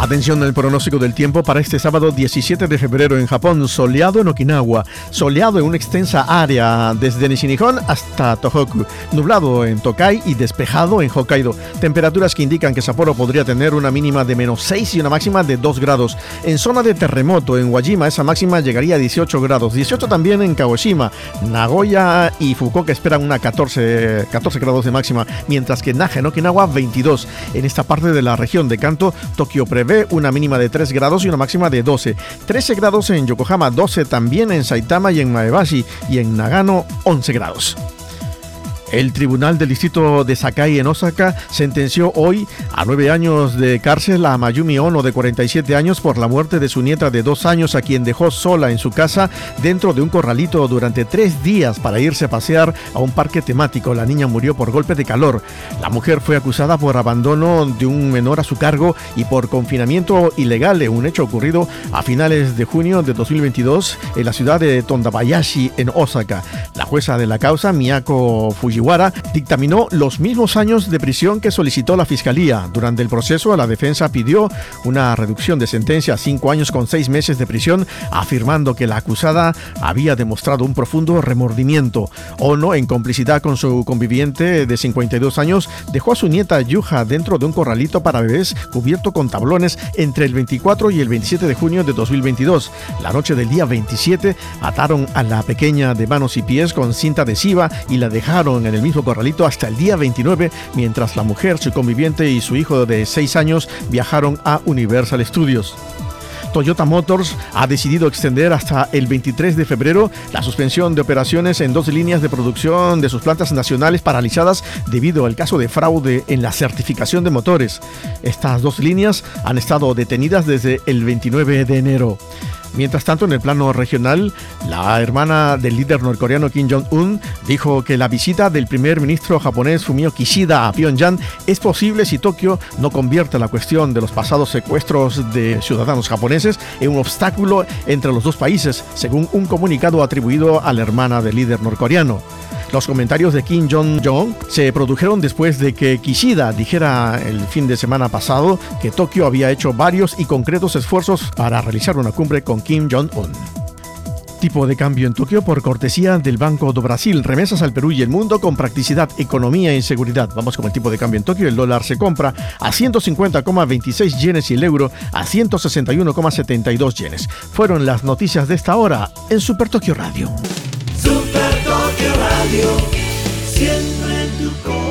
Atención al pronóstico del tiempo para este sábado 17 de febrero en Japón, soleado en Okinawa, soleado en una extensa área desde Nishinihon hasta Tohoku, nublado en Tokai y despejado en Hokkaido. Temperaturas que indican que Sapporo podría tener una mínima de menos 6 y una máxima de 2 grados. En zona de terremoto, en Wajima, esa máxima llegaría a 18 grados. 18 también en Kagoshima, Nagoya y Fukuoka esperan una 14, 14 grados de máxima, mientras que Naha en Okinawa 22. En esta parte de la región de Kanto, Tokio prevé una mínima de 3 grados y una máxima de 12. 13 grados en Yokohama, 12 también en Saitama y en Maebashi y en Nagano 11 grados. El Tribunal del Distrito de Sakai en Osaka sentenció hoy a nueve años de cárcel a Mayumi Ono de 47 años por la muerte de su nieta de dos años a quien dejó sola en su casa dentro de un corralito durante tres días para irse a pasear a un parque temático. La niña murió por golpe de calor. La mujer fue acusada por abandono de un menor a su cargo y por confinamiento ilegal un hecho ocurrido a finales de junio de 2022 en la ciudad de Tondabayashi en Osaka. La jueza de la causa, Miyako Fuji dictaminó los mismos años de prisión que solicitó la Fiscalía. Durante el proceso, la defensa pidió una reducción de sentencia a cinco años con seis meses de prisión, afirmando que la acusada había demostrado un profundo remordimiento. Ono, en complicidad con su conviviente de 52 años, dejó a su nieta Yuja dentro de un corralito para bebés cubierto con tablones entre el 24 y el 27 de junio de 2022. La noche del día 27 ataron a la pequeña de manos y pies con cinta adhesiva y la dejaron en el mismo corralito hasta el día 29, mientras la mujer, su conviviente y su hijo de 6 años viajaron a Universal Studios. Toyota Motors ha decidido extender hasta el 23 de febrero la suspensión de operaciones en dos líneas de producción de sus plantas nacionales paralizadas debido al caso de fraude en la certificación de motores. Estas dos líneas han estado detenidas desde el 29 de enero. Mientras tanto, en el plano regional, la hermana del líder norcoreano Kim Jong-un dijo que la visita del primer ministro japonés Fumio Kishida a Pyongyang es posible si Tokio no convierte la cuestión de los pasados secuestros de ciudadanos japoneses en un obstáculo entre los dos países, según un comunicado atribuido a la hermana del líder norcoreano. Los comentarios de Kim Jong-un se produjeron después de que Kishida dijera el fin de semana pasado que Tokio había hecho varios y concretos esfuerzos para realizar una cumbre con Kim Jong-un. Tipo de cambio en Tokio por cortesía del Banco do Brasil. Remesas al Perú y el mundo con practicidad, economía y seguridad. Vamos con el tipo de cambio en Tokio. El dólar se compra a 150,26 yenes y el euro a 161,72 yenes. Fueron las noticias de esta hora en Super Tokio Radio. Radio, siempre en tu corazón.